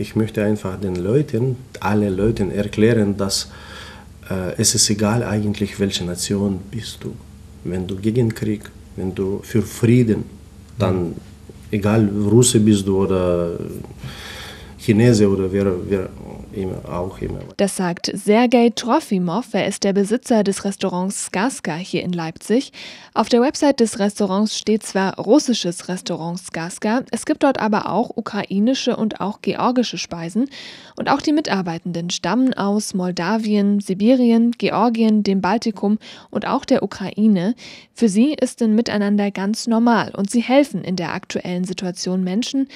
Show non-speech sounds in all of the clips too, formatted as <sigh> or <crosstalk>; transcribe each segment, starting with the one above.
Ich möchte einfach den Leuten, alle Leuten erklären, dass äh, es ist egal eigentlich, welche Nation bist du. Wenn du gegen Krieg, wenn du für Frieden, dann egal Russe bist du oder Chinese oder wer, wer immer, auch immer. Das sagt Sergei Trofimov. Er ist der Besitzer des Restaurants Skaska hier in Leipzig. Auf der Website des Restaurants steht zwar russisches Restaurant Skaska, es gibt dort aber auch ukrainische und auch georgische Speisen. Und auch die Mitarbeitenden stammen aus Moldawien, Sibirien, Georgien, dem Baltikum und auch der Ukraine. Für sie ist ein Miteinander ganz normal und sie helfen in der aktuellen Situation Menschen,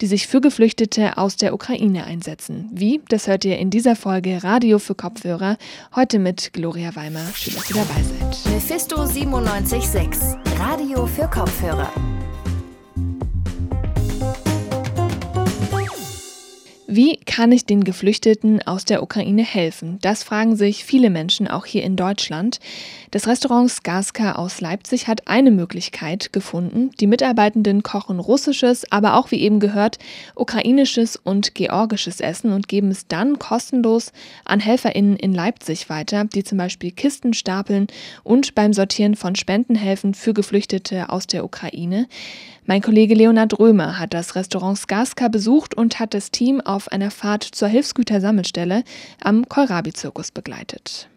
die sich für Geflüchtete aus der Ukraine einsetzen. Wie? Das hört ihr in dieser Folge Radio für Kopfhörer. Heute mit Gloria Weimer. Schön, dass ihr dabei seid. Mephisto 97.6 Radio für Kopfhörer. Wie kann ich den Geflüchteten aus der Ukraine helfen? Das fragen sich viele Menschen auch hier in Deutschland. Das Restaurant Skaska aus Leipzig hat eine Möglichkeit gefunden. Die Mitarbeitenden kochen russisches, aber auch wie eben gehört, ukrainisches und georgisches Essen und geben es dann kostenlos an HelferInnen in Leipzig weiter, die zum Beispiel Kisten stapeln und beim Sortieren von Spenden helfen für Geflüchtete aus der Ukraine. Mein Kollege Leonard Römer hat das Restaurant Skaska besucht und hat das Team auf einer Fahrt zur Hilfsgütersammelstelle am Kohlrabi-Zirkus begleitet.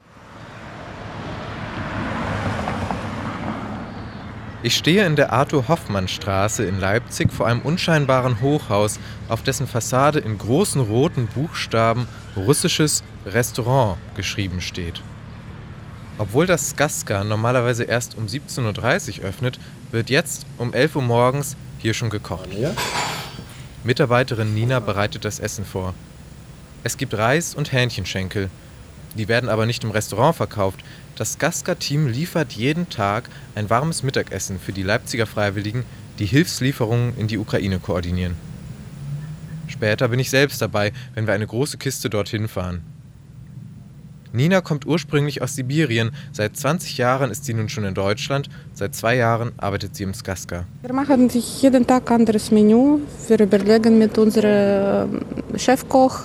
Ich stehe in der Arthur-Hoffmann-Straße in Leipzig vor einem unscheinbaren Hochhaus, auf dessen Fassade in großen roten Buchstaben russisches Restaurant geschrieben steht. Obwohl das Skaska normalerweise erst um 17.30 Uhr öffnet, wird jetzt um 11 Uhr morgens hier schon gekocht. Mitarbeiterin Nina bereitet das Essen vor. Es gibt Reis und Hähnchenschenkel. Die werden aber nicht im Restaurant verkauft. Das Skaska-Team liefert jeden Tag ein warmes Mittagessen für die Leipziger Freiwilligen, die Hilfslieferungen in die Ukraine koordinieren. Später bin ich selbst dabei, wenn wir eine große Kiste dorthin fahren. Nina kommt ursprünglich aus Sibirien. Seit 20 Jahren ist sie nun schon in Deutschland. Seit zwei Jahren arbeitet sie im Skaska. Wir machen jeden Tag ein anderes Menü. Wir überlegen mit unserem Chefkoch,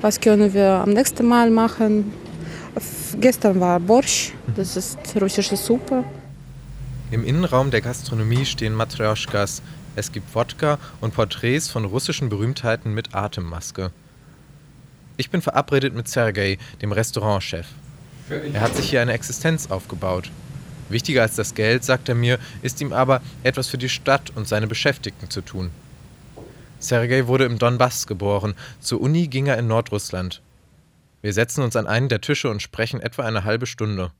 was können wir am nächsten Mal machen. Gestern war Borsch, das ist russische Suppe. Im Innenraum der Gastronomie stehen Matryoshkas. Es gibt Wodka und Porträts von russischen Berühmtheiten mit Atemmaske. Ich bin verabredet mit Sergei, dem Restaurantchef. Er hat sich hier eine Existenz aufgebaut. Wichtiger als das Geld, sagt er mir, ist ihm aber, etwas für die Stadt und seine Beschäftigten zu tun. Sergei wurde im Donbass geboren. Zur Uni ging er in Nordrussland. Wir setzen uns an einen der Tische und sprechen etwa eine halbe Stunde.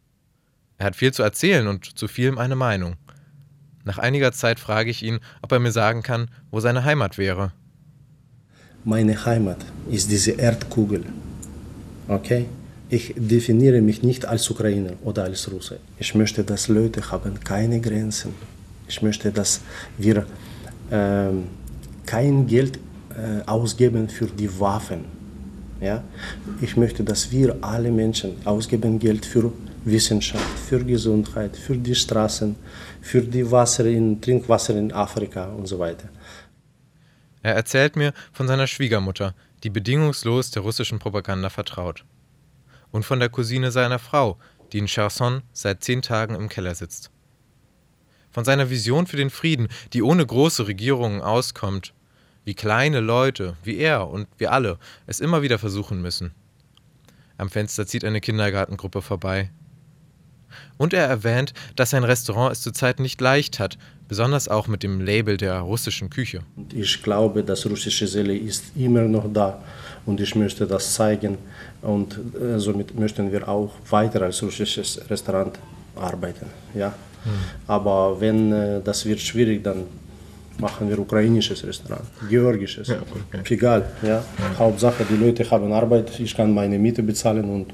Er hat viel zu erzählen und zu vielem eine Meinung. Nach einiger Zeit frage ich ihn, ob er mir sagen kann, wo seine Heimat wäre. Meine Heimat ist diese Erdkugel. Okay? Ich definiere mich nicht als Ukrainer oder als Russe. Ich möchte, dass Leute haben keine Grenzen. Ich möchte, dass wir äh, kein Geld äh, ausgeben für die Waffen. Ja? Ich möchte, dass wir alle Menschen ausgeben Geld für Wissenschaft, für Gesundheit, für die Straßen, für die Wasser in, Trinkwasser in Afrika und so weiter. Er erzählt mir von seiner Schwiegermutter, die bedingungslos der russischen Propaganda vertraut. Und von der Cousine seiner Frau, die in Cherson seit zehn Tagen im Keller sitzt. Von seiner Vision für den Frieden, die ohne große Regierungen auskommt, wie kleine Leute, wie er und wir alle, es immer wieder versuchen müssen. Am Fenster zieht eine Kindergartengruppe vorbei. Und er erwähnt, dass sein Restaurant es zurzeit nicht leicht hat, besonders auch mit dem Label der russischen Küche. Ich glaube, das russische Seele ist immer noch da und ich möchte das zeigen und äh, somit möchten wir auch weiter als russisches Restaurant arbeiten. Ja? Mhm. Aber wenn äh, das wird schwierig, dann machen wir ukrainisches Restaurant, georgisches, ja, okay. egal. Ja? ja? Hauptsache, die Leute haben Arbeit, ich kann meine Miete bezahlen und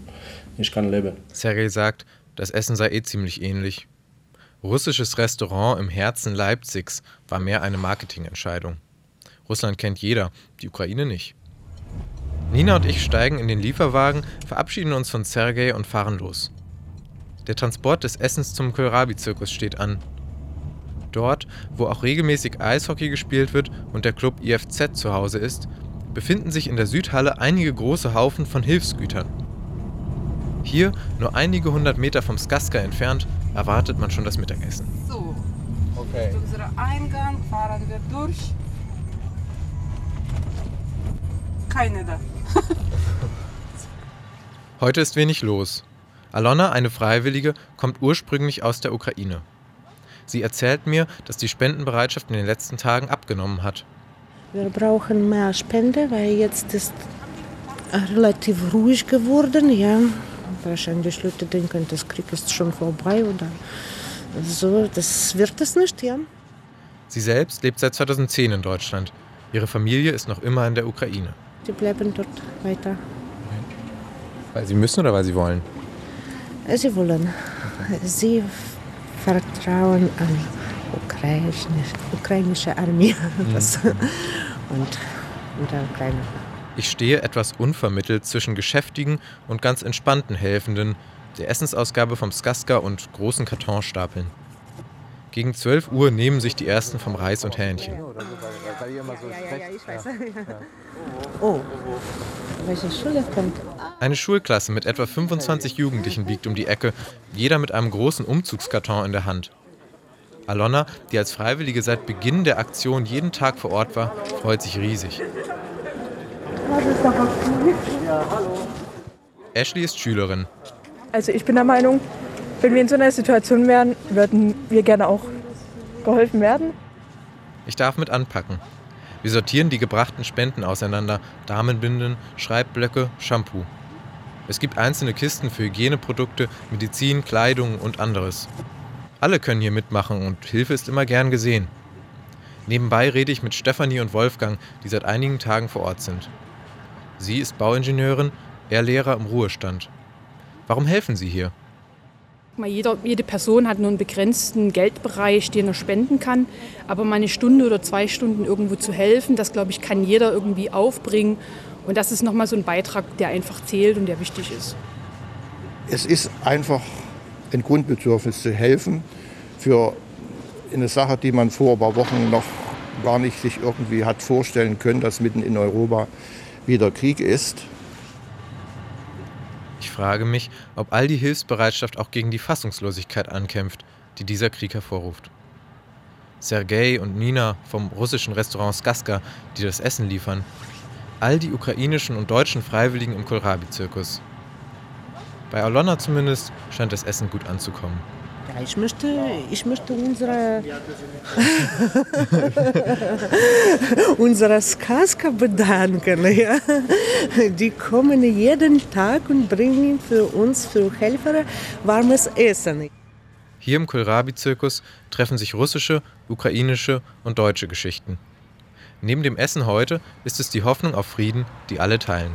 ich kann leben. Sergei sagt, das Essen sei eh ziemlich ähnlich. Russisches Restaurant im Herzen Leipzigs war mehr eine Marketingentscheidung. Russland kennt jeder, die Ukraine nicht. Nina und ich steigen in den Lieferwagen, verabschieden uns von Sergei und fahren los. Der Transport des Essens zum Kohlrabi-Zirkus steht an. Dort, wo auch regelmäßig Eishockey gespielt wird und der Club IFZ zu Hause ist, befinden sich in der Südhalle einige große Haufen von Hilfsgütern. Hier, nur einige hundert Meter vom Skaska entfernt, erwartet man schon das Mittagessen. So, Okay. unser Eingang fahren wir durch. Keine da. <laughs> Heute ist wenig los. Alona, eine Freiwillige, kommt ursprünglich aus der Ukraine. Sie erzählt mir, dass die Spendenbereitschaft in den letzten Tagen abgenommen hat. Wir brauchen mehr Spende, weil jetzt ist relativ ruhig geworden. Ja, wahrscheinlich Leute denken, das Krieg ist schon vorbei oder so. Das wird es nicht, ja. Sie selbst lebt seit 2010 in Deutschland. Ihre Familie ist noch immer in der Ukraine. Die bleiben dort weiter. Weil sie müssen oder weil sie wollen? Sie wollen. Sie vertrauen an ukrainische, ukrainische Armee <laughs> das, und, und der Ukraine. Ich stehe etwas unvermittelt zwischen geschäftigen und ganz entspannten Helfenden, der Essensausgabe vom Skaska und großen Kartonstapeln. Gegen 12 Uhr nehmen sich die ersten vom Reis und Hähnchen. Oh, <laughs> welche Schule kommt? Eine Schulklasse mit etwa 25 Jugendlichen biegt um die Ecke, jeder mit einem großen Umzugskarton in der Hand. Alonna, die als Freiwillige seit Beginn der Aktion jeden Tag vor Ort war, freut sich riesig. Ashley ist Schülerin. Also ich bin der Meinung, wenn wir in so einer Situation wären, würden wir gerne auch geholfen werden. Ich darf mit anpacken. Wir sortieren die gebrachten Spenden auseinander: Damenbinden, Schreibblöcke, Shampoo. Es gibt einzelne Kisten für Hygieneprodukte, Medizin, Kleidung und anderes. Alle können hier mitmachen und Hilfe ist immer gern gesehen. Nebenbei rede ich mit Stefanie und Wolfgang, die seit einigen Tagen vor Ort sind. Sie ist Bauingenieurin, er Lehrer im Ruhestand. Warum helfen Sie hier? Jeder, jede Person hat nur einen begrenzten Geldbereich, den er spenden kann. Aber mal eine Stunde oder zwei Stunden irgendwo zu helfen, das glaube ich, kann jeder irgendwie aufbringen. Und das ist nochmal so ein Beitrag, der einfach zählt und der wichtig ist. Es ist einfach ein Grundbedürfnis zu helfen für eine Sache, die man vor ein paar Wochen noch gar nicht sich irgendwie hat vorstellen können, dass mitten in Europa wieder Krieg ist. Ich frage mich, ob all die Hilfsbereitschaft auch gegen die Fassungslosigkeit ankämpft, die dieser Krieg hervorruft. Sergei und Nina vom russischen Restaurant Skaska, die das Essen liefern. All die ukrainischen und deutschen Freiwilligen im Kohlrabi-Zirkus. Bei Alona zumindest scheint das Essen gut anzukommen. Ich möchte, ich möchte unsere, <laughs> unsere Skaska bedanken. Ja. Die kommen jeden Tag und bringen für uns, für Helfer, warmes Essen. Hier im Kohlrabi-Zirkus treffen sich russische, ukrainische und deutsche Geschichten. Neben dem Essen heute ist es die Hoffnung auf Frieden, die alle teilen.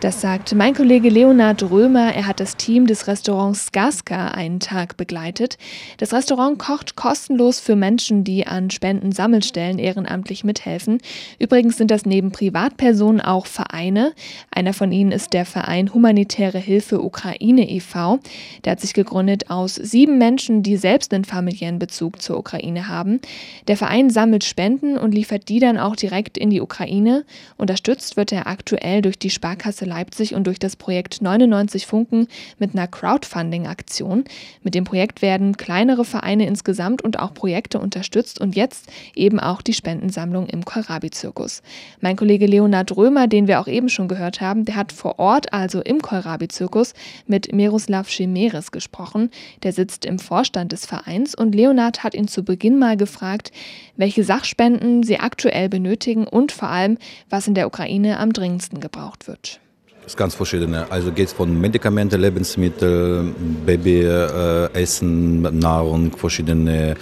Das sagt mein Kollege Leonhard Römer. Er hat das Team des Restaurants Skaska einen Tag begleitet. Das Restaurant kocht kostenlos für Menschen, die an Spendensammelstellen ehrenamtlich mithelfen. Übrigens sind das neben Privatpersonen auch Vereine. Einer von ihnen ist der Verein Humanitäre Hilfe Ukraine e.V. Der hat sich gegründet aus sieben Menschen, die selbst einen familiären Bezug zur Ukraine haben. Der Verein sammelt Spenden und liefert die dann auch direkt in die Ukraine. Unterstützt wird er aktuell durch die Sparkasse Leipzig und durch das Projekt 99 Funken mit einer Crowdfunding-Aktion. Mit dem Projekt werden kleinere Vereine insgesamt und auch Projekte unterstützt und jetzt eben auch die Spendensammlung im Kohlrabi-Zirkus. Mein Kollege Leonhard Römer, den wir auch eben schon gehört haben, der hat vor Ort, also im Kohlrabi-Zirkus, mit Miroslav Schemeres gesprochen. Der sitzt im Vorstand des Vereins und Leonhard hat ihn zu Beginn mal gefragt, welche Sachspenden sie aktuell benötigen und vor allem, was in der Ukraine am dringendsten gebraucht wird. Das ist ganz verschiedene. Also geht es von Medikamente, Lebensmittel, Babyessen, äh, Nahrung, verschiedene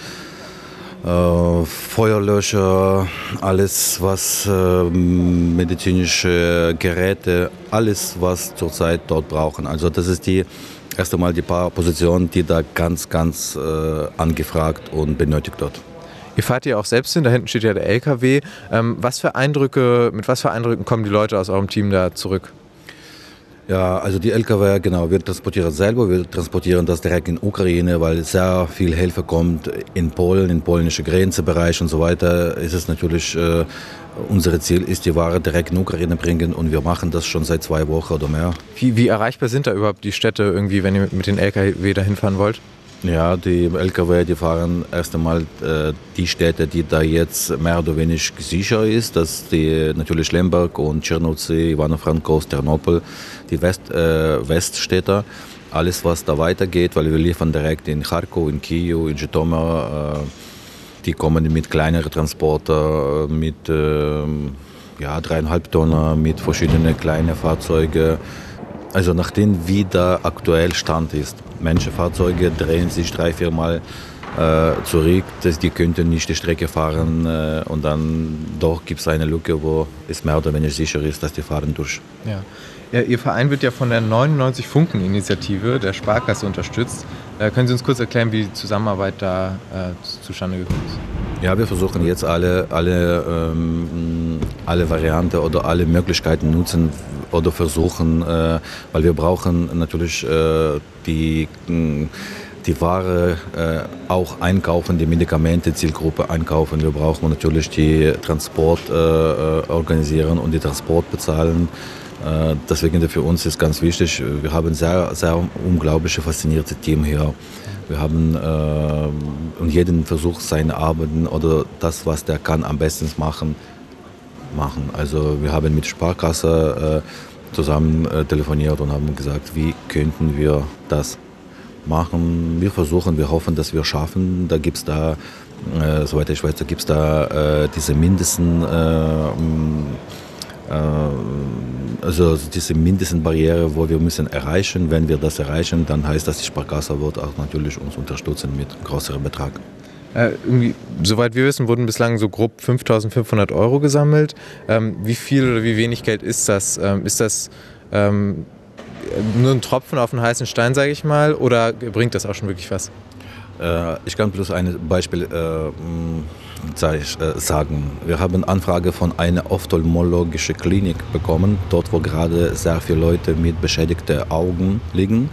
äh, Feuerlöscher, alles was äh, medizinische Geräte, alles was zurzeit dort brauchen. Also das ist die erste Mal die paar Positionen, die da ganz, ganz äh, angefragt und benötigt dort. Ihr fahrt ja auch selbst hin, da hinten steht ja der LKW. Ähm, was für Eindrücke, mit was für Eindrücken kommen die Leute aus eurem Team da zurück? Ja, also die LKW, genau, wir transportieren selber, wir transportieren das direkt in Ukraine, weil sehr viel Hilfe kommt in Polen, in polnische Grenzebereich und so weiter. Ist es natürlich, äh, unser Ziel ist, die Ware direkt in Ukraine bringen und wir machen das schon seit zwei Wochen oder mehr. Wie, wie erreichbar sind da überhaupt die Städte irgendwie, wenn ihr mit den LKW dahin fahren wollt? Ja, die LKW, die fahren erst einmal äh, die Städte, die da jetzt mehr oder weniger sicher ist. Das die, natürlich Lemberg und Czernowcy, Ivano-Frankowsk, Ternopol, die West, äh, Weststädte. Alles, was da weitergeht, weil wir liefern direkt in Kharkov, in Kiew, in Zhytomyr. Äh, die kommen mit kleineren Transporter, mit äh, ja, dreieinhalb Tonnen, mit verschiedenen kleinen Fahrzeugen. Also nachdem wie der aktuell Stand ist. Menschenfahrzeuge drehen sich drei, vier Mal äh, zurück, dass die könnten nicht die Strecke fahren äh, und dann doch gibt es eine Lücke, wo es mehr oder weniger sicher ist, dass die fahren durch. Ja. ja Ihr Verein wird ja von der 99 Funken Initiative der Sparkasse unterstützt. Äh, können Sie uns kurz erklären, wie die Zusammenarbeit da äh, zustande gekommen ist? Ja, wir versuchen jetzt alle, alle, ähm, alle Varianten oder alle Möglichkeiten nutzen oder versuchen, äh, weil wir brauchen natürlich äh, die die Ware äh, auch einkaufen, die Medikamente, Zielgruppe einkaufen. Wir brauchen natürlich die Transport äh, äh organisieren und die Transport bezahlen. Äh, deswegen für uns ist ganz wichtig, wir haben sehr, sehr unglaublich fasziniertes Team hier. Wir haben äh, und jeden versucht seine Arbeiten oder das, was der kann, am besten machen. Machen. Also wir haben mit Sparkasse äh, zusammen äh, telefoniert und haben gesagt, wie könnten wir das machen. Wir versuchen, wir hoffen, dass wir schaffen. Da gibt es da, äh, soweit ich weiß, da gibt es da äh, diese Mindesten. Äh, äh, also diese Mindestenbarriere, wo wir müssen erreichen. Wenn wir das erreichen, dann heißt das, die Sparkasse wird auch natürlich uns unterstützen mit größerem Betrag. Äh, soweit wir wissen, wurden bislang so grob 5.500 Euro gesammelt. Ähm, wie viel oder wie wenig Geld ist das? Ähm, ist das ähm, nur ein Tropfen auf einen heißen Stein, sage ich mal, oder bringt das auch schon wirklich was? Äh, ich kann bloß ein Beispiel äh, äh, sagen. Wir haben Anfrage von einer ophthalmologischen Klinik bekommen, dort wo gerade sehr viele Leute mit beschädigten Augen liegen.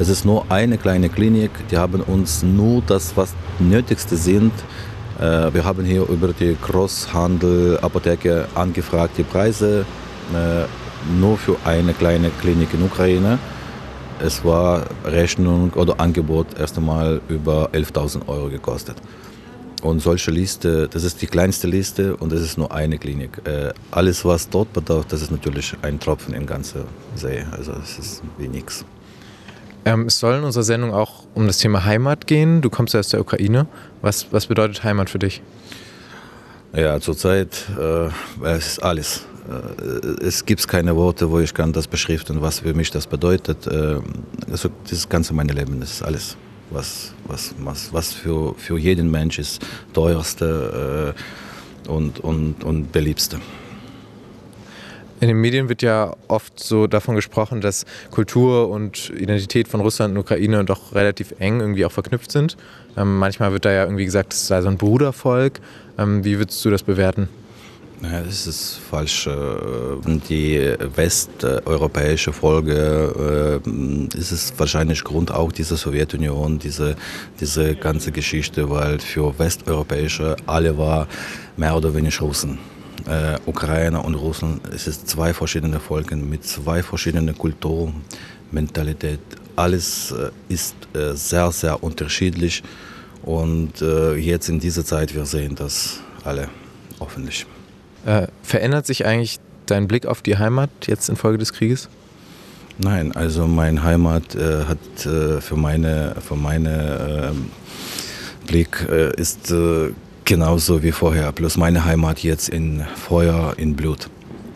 Das ist nur eine kleine Klinik, die haben uns nur das, was Nötigste sind. Äh, wir haben hier über die Großhandel, Apotheke angefragt, die Preise äh, nur für eine kleine Klinik in Ukraine. Es war Rechnung oder Angebot erst einmal über 11.000 Euro gekostet. Und solche Liste, das ist die kleinste Liste und das ist nur eine Klinik. Äh, alles, was dort bedarf, das ist natürlich ein Tropfen im ganzen See. Also es ist wie nichts. Ähm, es soll in unserer Sendung auch um das Thema Heimat gehen. Du kommst ja aus der Ukraine. Was, was bedeutet Heimat für dich? Ja, zurzeit äh, es ist alles. Äh, es gibt keine Worte, wo ich kann das beschriften, was für mich das bedeutet. Äh, also das ganze mein Leben, das ist alles was, was, was, was für, für jeden Mensch ist teuerste äh, und, und, und beliebste. In den Medien wird ja oft so davon gesprochen, dass Kultur und Identität von Russland und Ukraine doch relativ eng irgendwie auch verknüpft sind. Ähm, manchmal wird da ja irgendwie gesagt, es sei so ein Brudervolk. Ähm, wie würdest du das bewerten? Ja, das ist falsch. Äh, die westeuropäische Folge äh, ist es wahrscheinlich Grund auch dieser Sowjetunion, diese, diese ganze Geschichte, weil für westeuropäische alle war mehr oder weniger Russen. Äh, Ukrainer und Russen, es ist zwei verschiedene Volken mit zwei verschiedenen Kulturen, Mentalität. Alles äh, ist äh, sehr, sehr unterschiedlich und äh, jetzt in dieser Zeit, wir sehen das alle hoffentlich. Äh, verändert sich eigentlich dein Blick auf die Heimat jetzt infolge des Krieges? Nein, also meine Heimat äh, hat für meine, für meine ähm, Blick ist genauso wie vorher. Plus meine Heimat jetzt in Feuer, in Blut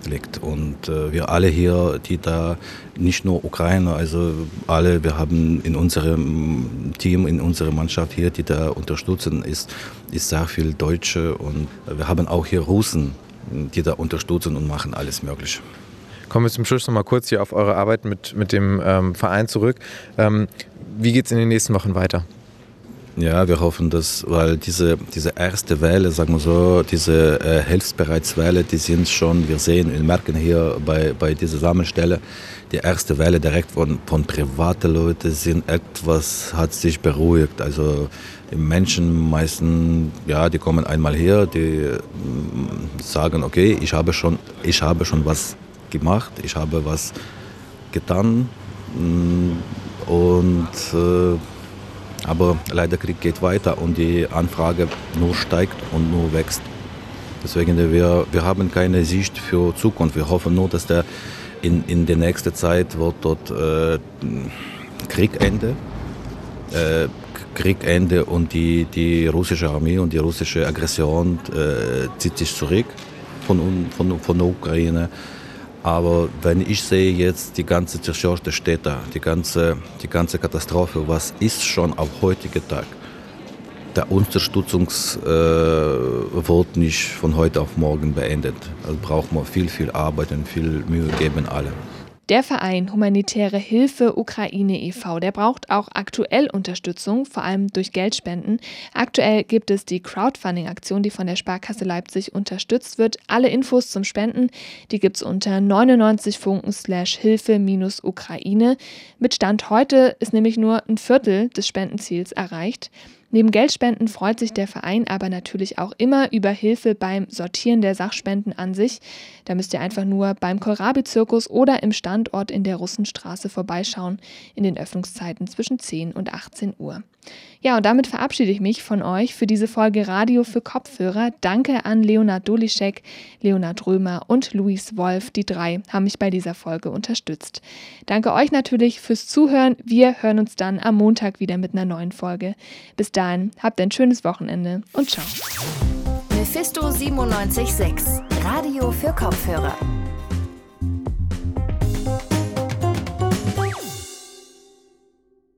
liegt. Und äh, wir alle hier, die da, nicht nur Ukrainer, also alle, wir haben in unserem Team, in unserer Mannschaft hier, die da unterstützen, ist, ist sehr viel Deutsche und wir haben auch hier Russen die da unterstützen und machen alles Mögliche. Kommen wir zum Schluss noch mal kurz hier auf eure Arbeit mit, mit dem ähm, Verein zurück. Ähm, wie geht es in den nächsten Wochen weiter? Ja, wir hoffen, dass, weil diese, diese erste Welle, sagen wir so, diese äh, Hilfsbereitswelle, die sind schon, wir sehen, wir merken hier bei, bei dieser Sammelstelle, die erste Welle direkt von, von privaten Leuten sind etwas, hat sich beruhigt. Also die Menschen meisten, ja, die kommen einmal her, die mm, sagen, okay, ich habe schon, ich habe schon was gemacht, ich habe was getan mm, und äh, aber leider Krieg geht weiter und die Anfrage nur steigt und nur wächst. Deswegen wir, wir haben keine Sicht für Zukunft. Wir hoffen nur, dass der in, in der nächsten Zeit wird dort äh, Kriegende. Äh, Kriegende und die, die russische Armee und die russische Aggression äh, zieht sich zurück von, von, von der Ukraine. Aber wenn ich sehe jetzt die ganze zerstörte Städte, die ganze, die ganze Katastrophe, was ist schon auf heutigen Tag? Der Unterstützungs äh, wird nicht von heute auf morgen beendet. Also braucht man viel, viel Arbeit und viel Mühe geben alle. Der Verein Humanitäre Hilfe Ukraine e.V., der braucht auch aktuell Unterstützung, vor allem durch Geldspenden. Aktuell gibt es die Crowdfunding-Aktion, die von der Sparkasse Leipzig unterstützt wird. Alle Infos zum Spenden, die gibt es unter 99 Funken slash Hilfe-Ukraine. Mit Stand heute ist nämlich nur ein Viertel des Spendenziels erreicht. Neben Geldspenden freut sich der Verein aber natürlich auch immer über Hilfe beim Sortieren der Sachspenden an sich. Da müsst ihr einfach nur beim Kohlrabi-Zirkus oder im Standort in der Russenstraße vorbeischauen in den Öffnungszeiten zwischen 10 und 18 Uhr. Ja, und damit verabschiede ich mich von euch für diese Folge Radio für Kopfhörer. Danke an Leonard Dolischek, Leonard Römer und Luis Wolf. Die drei haben mich bei dieser Folge unterstützt. Danke euch natürlich fürs Zuhören. Wir hören uns dann am Montag wieder mit einer neuen Folge. Bis dahin, habt ein schönes Wochenende und ciao. Mephisto 976, Radio für Kopfhörer.